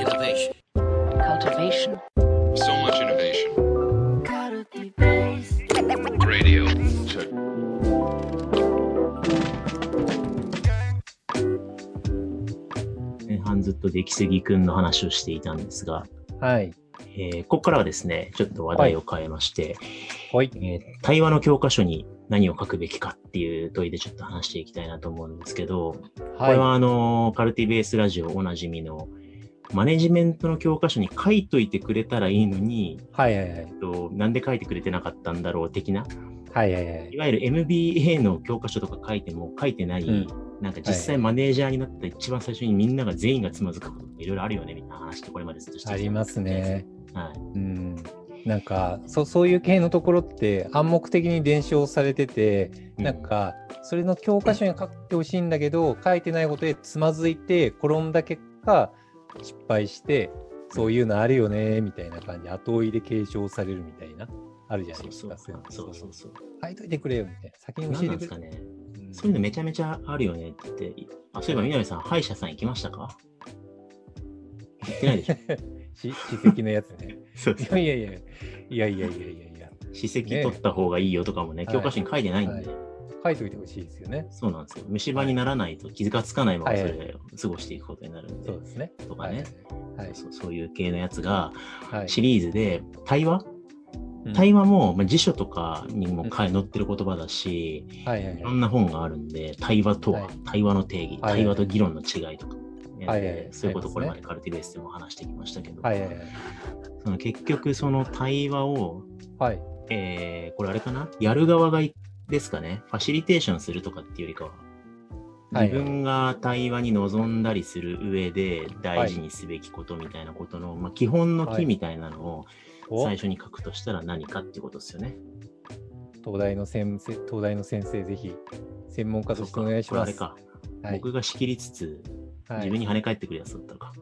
Innovation. cultivation, So much innovation. Radio. Check. 前半ずっと出来すぎくんの話をしていたんですが、はい。えーここからはですね、ちょっと話題を変えまして、はい。えー対話の教科書に何を書くべきかっていう問いでちょっと話していきたいなと思うんですけど、これはあの、カルティベースラジオおなじみの、マネジメントの教科書に書いといてくれたらいいのに、はいはいはいえ。っとなんで書いてくれてなかったんだろう的な、はいはいはいい。わゆる MBA の教科書とか書いても書いてない、うんなんか実際マネージャーになった一番最初にみんなが全員がつまずくこととかいろいろあるよねみたいな話ってこれまでずっとしてありますね。はい。うん。なんかそ、そういう系のところって暗黙的に伝承されてて、うんなんか、それの教科書に書いてほしいんだけど、書いてないことでつまずいて転んだ結果、失敗して、そういうのあるよね、みたいな感じで後追いで継承されるみたいな、あるじゃないですか。そうそう。そうそう。書いといてくれよ、みたいな。先に何教えてくれ。なんですかね。うん。そういうのめちゃめちゃあるよねって。あ、そういえば南さん、歯医者さん行きましたか？行ってないでしょ。し史跡のやつね。そういやいやいや、いやいやいやいやいや、歯石取った方がいいよとかもね、はい。教科書に書いてないんで、はい書いといてほしいですよね。そうなんですよ。虫歯にならないと気がつかないままそれを過ごしていくことになるんで、そうですね。とかね、はい。そうそういう系のやつが、はい。シリーズで、対話？うん対話も、まあ、辞書とかにも書い載ってる言葉だし、はいろんな本があるんで、対話とは、はい対話の定義、はい対話と議論の違いとか、ねはいはいはいそういうことこれまでカルティベースでも話してきましたけど、はい。その結局その対話を、はい。えーこれあれかな？やる側がいですかね。ファシリテーションするとかっていうよりかは、はい自分が対話に臨んだりする上で大事にすべきことみたいなことの、まあ、基本の木みたいなのをお最初に書くとしたら何かってことですよね。東大の先生、東大の先生、ぜひ、専門家としてお願いします。これあれか、はい。僕が仕切りつつ、はい。自分に跳ね返ってくるやつだったのか。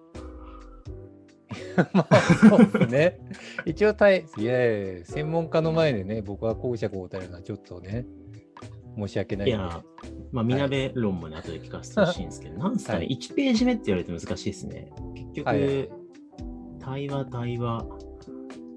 まあ、そうですね。一応対、いやいや、専門家の前でね、僕は公爵を答えるのはちょっとね、申し訳ない。いや、まあ、みなべ論もね、後で聞かせてほしいんですけど、なんですかね、はい1ページ目って言われて難しいですね。結局、はいはい対話、対話、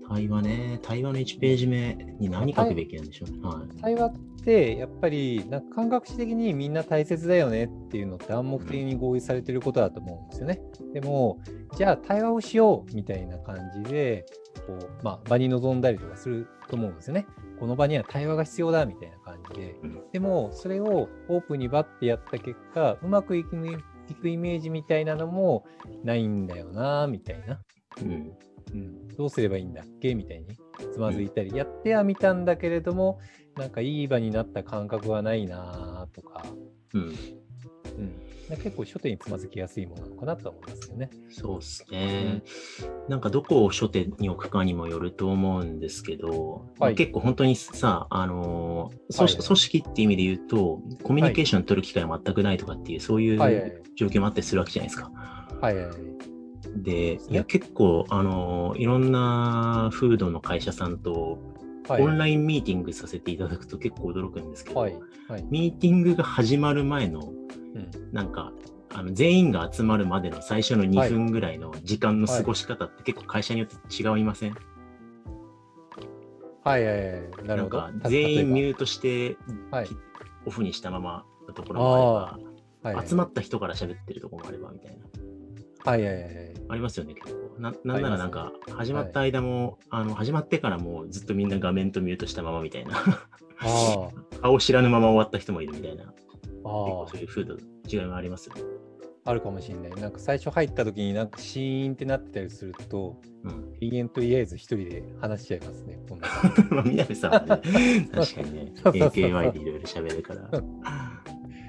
対話ね、対話の1ページ目に何書くべきなんでしょうね。はい。対話って、やっぱり、なんか感覚史的にみんな大切だよねっていうのって暗黙的に合意されてることだと思うんですよね。でも、じゃあ対話をしようみたいな感じで、こう、まあ、場に臨んだりとかすると思うんですよね。この場には対話が必要だみたいな感じで。うんでも、それをオープンにバッてやった結果、うまくいくいくイメージみたいなのもないんだよな、みたいな。うん。うん、どうすればいいんだっけみたいにつまずいたり、やってはみたんだけれども、なんかいい場になった感覚はないなとか、うん。結構初手につまずきやすいものなのかなとは思いますよね。そうですね。なんかどこを初手に置くかにもよると思うんですけど、まあはい結構本当にさ、あのー組はい織組織って意味で言うと、コミュニケーション取る機会は全くないとかっていう、そういう状況もあったりするわけじゃないですか。はいはいはい。で、いや結構、あのーいろんなフードの会社さんとはいオンラインミーティングさせていただくと結構驚くんですけど、はいはい。ミーティングが始まる前の、うんなんか、あの全員が集まるまでの最初の2分ぐらいの時間の過ごし方って結構会社によって違いません、はいはいはい。なるほど。んか全員ミュュートしてはいきオフにしたままのところもあれば、はいはい集まった人から喋ってるところもあればみたいな。はいはいはいはい。ありますよね、結構。ななんならなんか、あ始まった間も、あの、始まってからもずっとみんな画面とミュートしたままみたいな。あ 顔知らぬまま終わった人もいるみたいな。そういう風土違いもありますよね。あ、あるかもしれない。なんか最初入った時になんかシーンってなってたりすると、うん。永遠とりあえず一人で話しちゃいますね。こんな まあ、みなべさんはね、確かにね、AKY でいろいろ喋るから。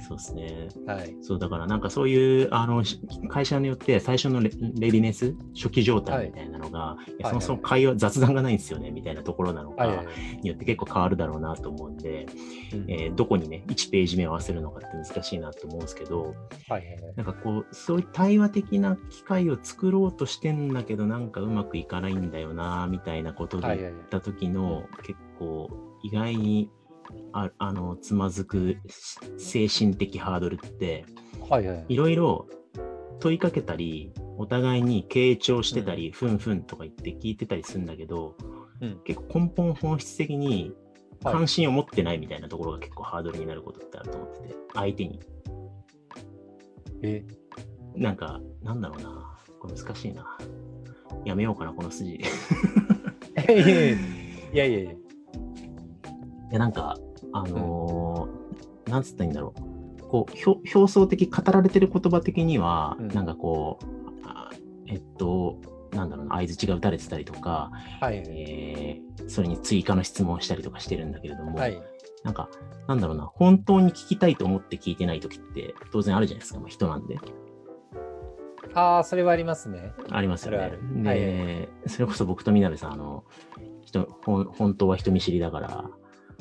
そうですね。はい。そう、だからなんかそういう、あの、し会社によって最初のレレディネス、初期状態みたいなのが、いやそもそも会話、雑談がないんですよね、みたいなところなのか、はいはいはい。によって結構変わるだろうなと思うんで、うんえーどこにね、1ページ目を合わせるのかって難しいなと思うんですけど、はいはいはい。なんかこう、そういう対話的な機会を作ろうとしてんだけど、なんかうまくいかないんだよな、みたいなことではいはいはい言った時の、結構、意外に、ああの、つまずく精神的ハードルって、はいはい。いろいろ問いかけたり、お互いに傾聴してたり、ふんふんとか言って聞いてたりするんだけど、うん結構根本本質的にはい関心を持ってないみたいなところが結構ハードルになることってあると思ってて、相手に。え、なんか、なんだろうな。これ難しいな。やめようかな、この筋。い いやいやいやいやなんか、あのーなんつったらいいんだろう。こう、表表層的、語られてる言葉的には、うんなんかこう、あえっと、なんだろうな、相づちが打たれてたりとか、はい。えーそれに追加の質問をしたりとかしてるんだけれども、はい。なんか、なんだろうな、本当に聞きたいと思って聞いてない時って当然あるじゃないですか、まあ、人なんで。ああ、それはありますね。ありますよね。あるあるで、はいそれこそ僕とみなべさん、あの、人本当は人見知りだから、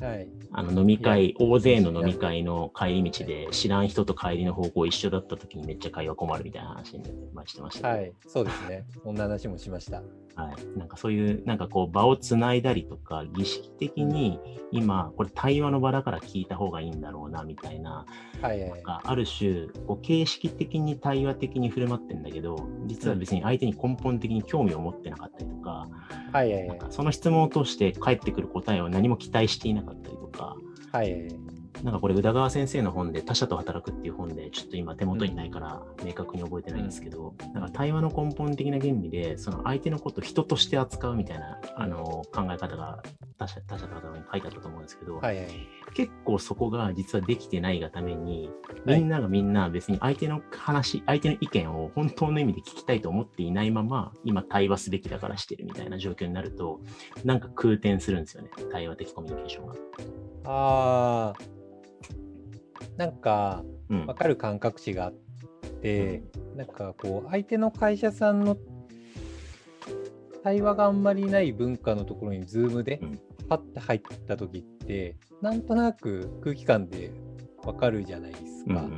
はい。あの飲み会、大勢の飲み会の帰り道で知らん人と帰りの方向一緒だった時にめっちゃ会話困るみたいな話に、まあ、してましたはい。そうですね。こんな話もしました。はい。なんかそういう、なんかこう場をつないだりとか、儀式的に今、これ対話の場だから聞いた方がいいんだろうな、みたいな、はいはいなん。かある種、こう形式的に対話的に振る舞ってんだけど、実は別に相手に根本的に興味を持ってなかったりとか、はいはいはい。なんかその質問を通して返ってくる答えを何も期待していなかったりとか、はいはいはい。なんかこれ宇田川先生の本で他者と働くっていう本でちょっと今手元にないから明確に覚えてないんですけど、なんか対話の根本的な原理でその相手のことを人として扱うみたいなあの考え方が他者他者と働くに書いてあったと思うんですけど、はいはい。結構そこが実はできてないがためにみんながみんな別に相手の話、相手の意見を本当の意味で聞きたいと思っていないまま今対話すべきだからしてるみたいな状況になるとなんか空転するんですよね対話的コミュニケーションが。ああ、なんか、うん。わかる感覚値があって、なんかこう、相手の会社さんの対話があんまりない文化のところに、ズームでうん。パッて入った時って、なんとなく空気感でわかるじゃないですか。うんうん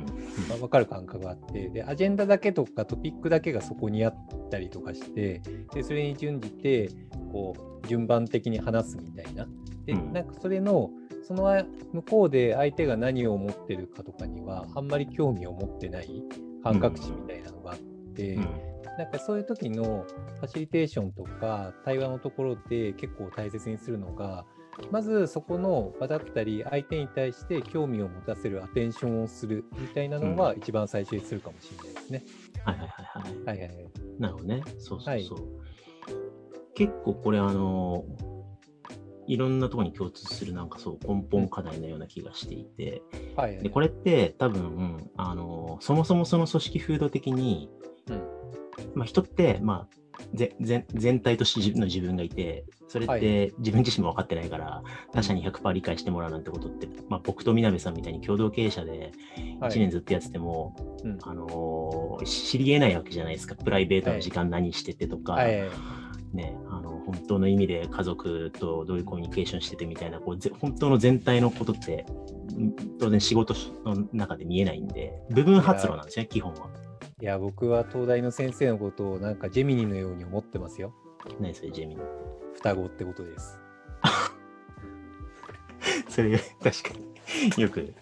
まあ、分かる感覚があってでアジェンダだけとかトピックだけがそこにあったりとかしてでそれに準じてこう順番的に話すみたいな。で、うん。なんかそれのそのあ向こうで相手が何を思ってるかとかにはあんまり興味を持ってない感覚値みたいなのがあって、うんなんかそういう時のファシリテーションとか対話のところで結構大切にするのがまずそこの場だったり相手に対して興味を持たせるアテンションをするみたいなのは一番最初にするかもしれないですね。はいはいはいはい。はいはいはい。なるほどね。そうそうそう。はい結構これあの、いろんなところに共通するなんかそう根本課題のような気がしていて、はいはい。でこれって多分、あの、そもそもその組織風土的に、うん。まあ人って、まあ、ぜ全全体として自分の自分がいて、それっはて自分自身も分かってないから、他者に100%理解してもらうなんてことって、まあ、僕とみなべさんみたいに共同経営者ではい。1年ずっとやってても、うん。あのー知り得ないわけじゃないですか。プライベートの時間何しててとか、はいはいね、あの本当の意味で家族とどういうコミュニケーションしててみたいなこうぜ本当の全体のことってん当然仕事の中で見えないんで部分発露なんですね基本は。いや僕は東大の先生のことをなんかジェミニのように思ってますよ。何それジェミニ。双子ってことです。それ確かによく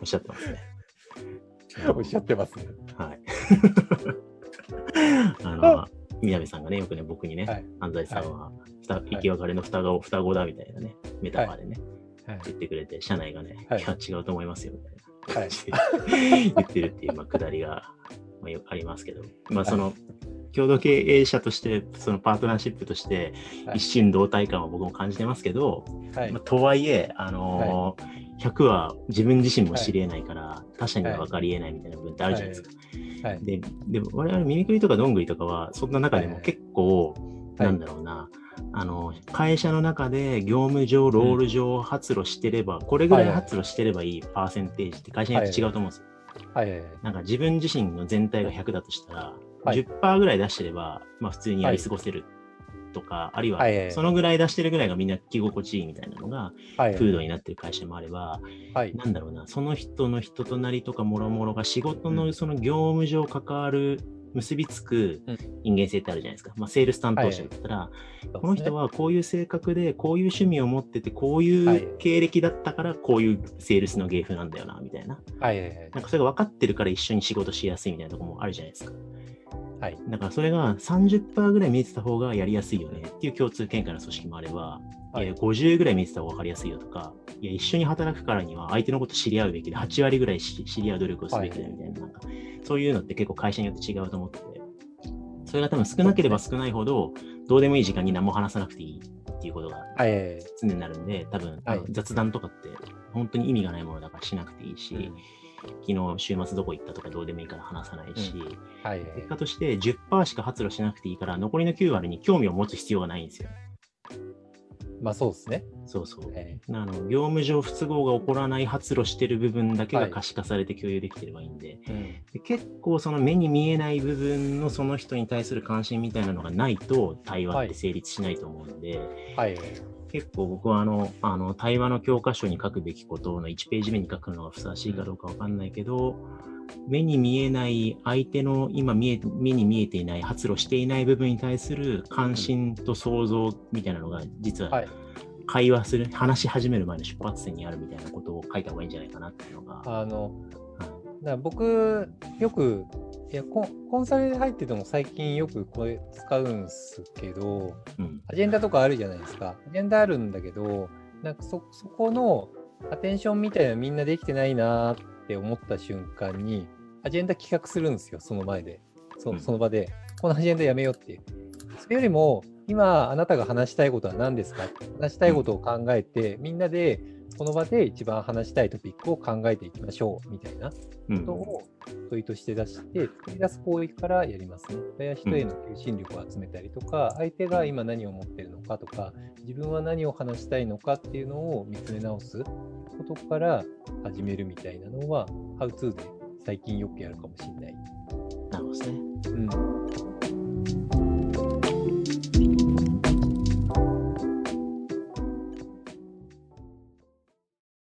おっしゃってますね。おっしゃってますね。はい。さんがね、よくね、僕にね、はい。安西さんは、ふた生き別れの双子、双子だみたいなね、メタファーでね、はい。言ってくれて、社内がね、はい。いや、違うと思いますよ、みたいな。はい。言ってるっていう、まあ、くだりが、まあ、よくありますけど、まあ、その、共同経営者として、そのパートナーシップとして、はい。一心同体感は僕も感じてますけど、はい。まあ、とはいえ、あのー100は自分自身も知り得ないから、他者には分かり得ないみたいな部分ってあるじゃないですか。はい。で、でも我々耳くりとかどんぐりとかは、そんな中でも結構、はい。なんだろうな、あの、会社の中で業務上、ロール上発露してれば、これぐらい発露してればいいパーセンテージって会社によって違うと思うんですよ。はいはいはい。なんか自分自身の全体が100だとしたら、はい。10%ぐらい出してれば、まあ普通にやり過ごせるとか、あるいはいはいははい。そのぐらい出してるぐらいがみんな着心地いいみたいなのが、はい風土になってる会社もあれば、はい。なんだろうな、その人の人となりとかもろもろが仕事うん。のその業務上関わる、結びつくうん。人間性ってあるじゃないですか。まあ、セールス担当者だったら、この人ははこういう性格で、こういう趣味を持ってて、こうはい。いう経歴だったから、こういうセールスの芸風なんだよな、みたいな。はいはいはい。なんかそれが分かってるから一緒に仕事しやすいみたいなところもあるじゃないですか。はい。だからそれが30%ぐらい見えてた方がやりやすいよね。っていう共通見解の組織もあれば、はい。いや50ぐらい見えてた方が分かりやすいよとか、いや一緒に働くからには相手のこと知り合うべきで、8割ぐらいし知り合う努力をすべきだみたいな、なんかそういうのって結構会社によって違うと思ってて、それが多分少なければ少ないほど、どうでもいい時間に何も話さなくていいっていうことがはい。常になるんで、多分、はい。雑談とかって本当に意味がないものだからしなくていいし、昨日週末どこ行ったとかどうでもいいから話さないし、はい。結果として10%しか発露しなくていいから、残りの9割に興味を持つ必要がないんですよ。まあそうですね。そうそう。はいあの業務上不都合が起こらない発露してる部分だけはいが可視化されて共有できてればいいんで、うん。で結構その目に見えない部分のその人に対する関心みたいなのがないと対話って成立しないと思うんで、はい。結構僕はあのあの対話の教科書に書くべきことの1ページ目に書くのがふさわしいかどうかわかんないけど、目に見えない相手の今見え目に見えていない発露していない部分に対する関心と想像みたいなのが実ははい。会話する、話し始める前の出発点にあるみたいなことを書いた方がいいんじゃないかなっていうのが、あの、はいだから僕、よく、いやコン、コンサルで入ってても最近よくこれ使うんすけど、うんアジェンダとかあるじゃないですか。アジェンダあるんだけど、なんかそ、そこのアテンションみたいなのみんなできてないなーって思った瞬間に、アジェンダ企画するんですよ、その前で。その場で。このアジェンダやめようっていう。それよりも、今あなたが話したいことは何ですか話したいことを考えて、みんなでこの場で一番話したいトピックを考えていきましょうみたいなうんことを問いとして出して、作り出す行為からやりますね。親人への求心力を集めたりとか、相手が今何を持ってるのかとか、自分は何を話したいのかっていうのを見つめ直すことから始めるみたいなのは、ハウツーで最近よくやるかもしれない。なるほどね。うん。